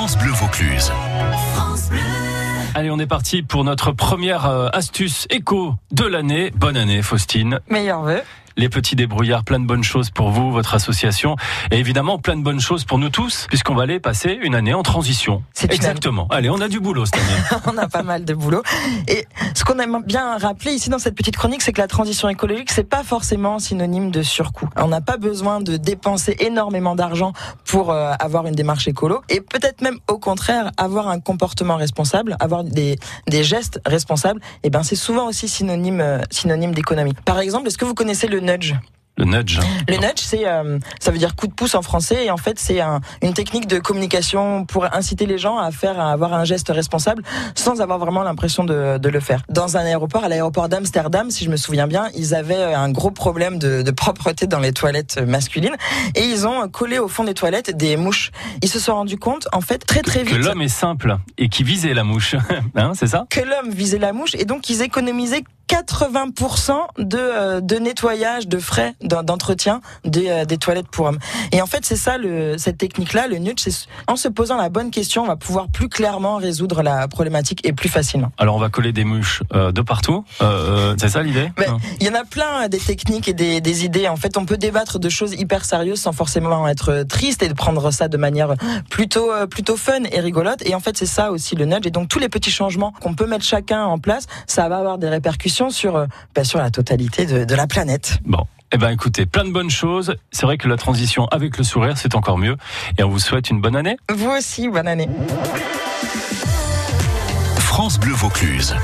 France Bleu Vaucluse. Allez, on est parti pour notre première euh, astuce éco de l'année. Bonne année, Faustine. Meilleur vœu les petits débrouillards, plein de bonnes choses pour vous, votre association, et évidemment plein de bonnes choses pour nous tous, puisqu'on va aller passer une année en transition. C'est exactement. Allez, on a du boulot cette année. on a pas mal de boulot. Et ce qu'on aime bien rappeler ici dans cette petite chronique, c'est que la transition écologique, c'est pas forcément synonyme de surcoût. On n'a pas besoin de dépenser énormément d'argent pour euh, avoir une démarche écolo, et peut-être même au contraire avoir un comportement responsable, avoir des, des gestes responsables. Et eh ben c'est souvent aussi synonyme euh, synonyme d'économie. Par exemple, est-ce que vous connaissez le nudge? Le nudge. Le nudge, c'est, euh, ça veut dire coup de pouce en français, et en fait, c'est un, une technique de communication pour inciter les gens à faire, à avoir un geste responsable, sans avoir vraiment l'impression de, de le faire. Dans un aéroport, à l'aéroport d'Amsterdam, si je me souviens bien, ils avaient un gros problème de, de, propreté dans les toilettes masculines, et ils ont collé au fond des toilettes des mouches. Ils se sont rendus compte, en fait, très très vite. Que l'homme est simple et qui visait la mouche, hein, c'est ça? Que l'homme visait la mouche, et donc ils économisaient 80% de, euh, de nettoyage, de frais d'entretien des, euh, des toilettes pour hommes. Et en fait, c'est ça, le, cette technique-là, le nudge, c'est en se posant la bonne question, on va pouvoir plus clairement résoudre la problématique et plus facilement. Alors, on va coller des mouches euh, de partout. Euh, c'est ça l'idée? Il y en a plein des techniques et des, des, idées. En fait, on peut débattre de choses hyper sérieuses sans forcément être triste et de prendre ça de manière plutôt plutôt fun et rigolote. Et en fait, c'est ça aussi le nudge. Et donc, tous les petits changements qu'on peut mettre chacun en place, ça va avoir des répercussions sur, euh, bah, sur la totalité de, de la planète. Bon. Eh ben écoutez, plein de bonnes choses. C'est vrai que la transition avec le sourire, c'est encore mieux. Et on vous souhaite une bonne année. Vous aussi, bonne année. France Bleu Vaucluse.